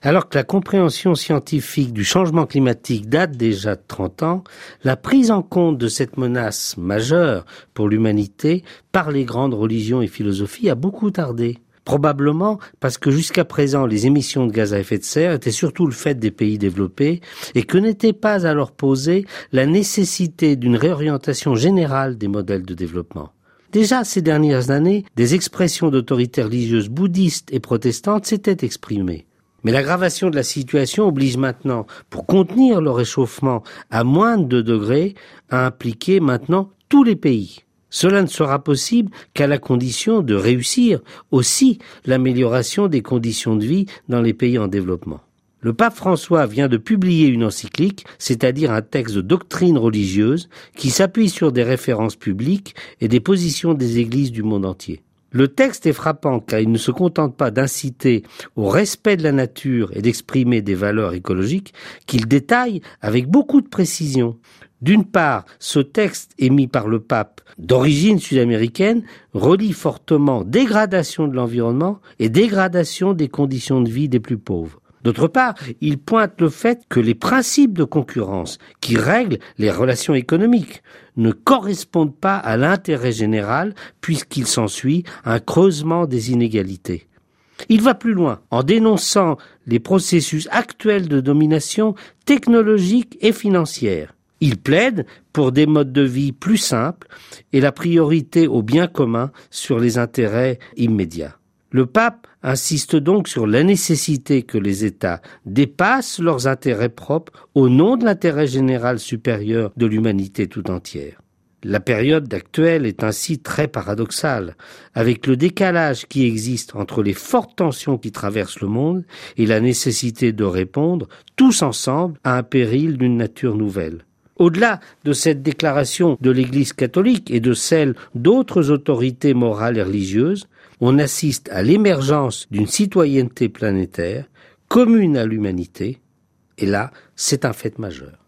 Alors que la compréhension scientifique du changement climatique date déjà de 30 ans, la prise en compte de cette menace majeure pour l'humanité par les grandes religions et philosophies a beaucoup tardé. Probablement parce que jusqu'à présent les émissions de gaz à effet de serre étaient surtout le fait des pays développés et que n'était pas alors posée la nécessité d'une réorientation générale des modèles de développement. Déjà ces dernières années, des expressions d'autorités religieuses bouddhistes et protestantes s'étaient exprimées. Mais l'aggravation de la situation oblige maintenant, pour contenir le réchauffement à moins de 2 degrés, à impliquer maintenant tous les pays. Cela ne sera possible qu'à la condition de réussir aussi l'amélioration des conditions de vie dans les pays en développement. Le pape François vient de publier une encyclique, c'est-à-dire un texte de doctrine religieuse qui s'appuie sur des références publiques et des positions des églises du monde entier. Le texte est frappant car il ne se contente pas d'inciter au respect de la nature et d'exprimer des valeurs écologiques qu'il détaille avec beaucoup de précision. D'une part, ce texte émis par le pape d'origine sud-américaine relie fortement dégradation de l'environnement et dégradation des conditions de vie des plus pauvres. D'autre part, il pointe le fait que les principes de concurrence qui règlent les relations économiques ne correspondent pas à l'intérêt général puisqu'il s'ensuit un creusement des inégalités. Il va plus loin en dénonçant les processus actuels de domination technologique et financière. Il plaide pour des modes de vie plus simples et la priorité au bien commun sur les intérêts immédiats. Le pape insiste donc sur la nécessité que les États dépassent leurs intérêts propres au nom de l'intérêt général supérieur de l'humanité tout entière. La période actuelle est ainsi très paradoxale, avec le décalage qui existe entre les fortes tensions qui traversent le monde et la nécessité de répondre tous ensemble à un péril d'une nature nouvelle. Au-delà de cette déclaration de l'Église catholique et de celle d'autres autorités morales et religieuses, on assiste à l'émergence d'une citoyenneté planétaire commune à l'humanité, et là, c'est un fait majeur.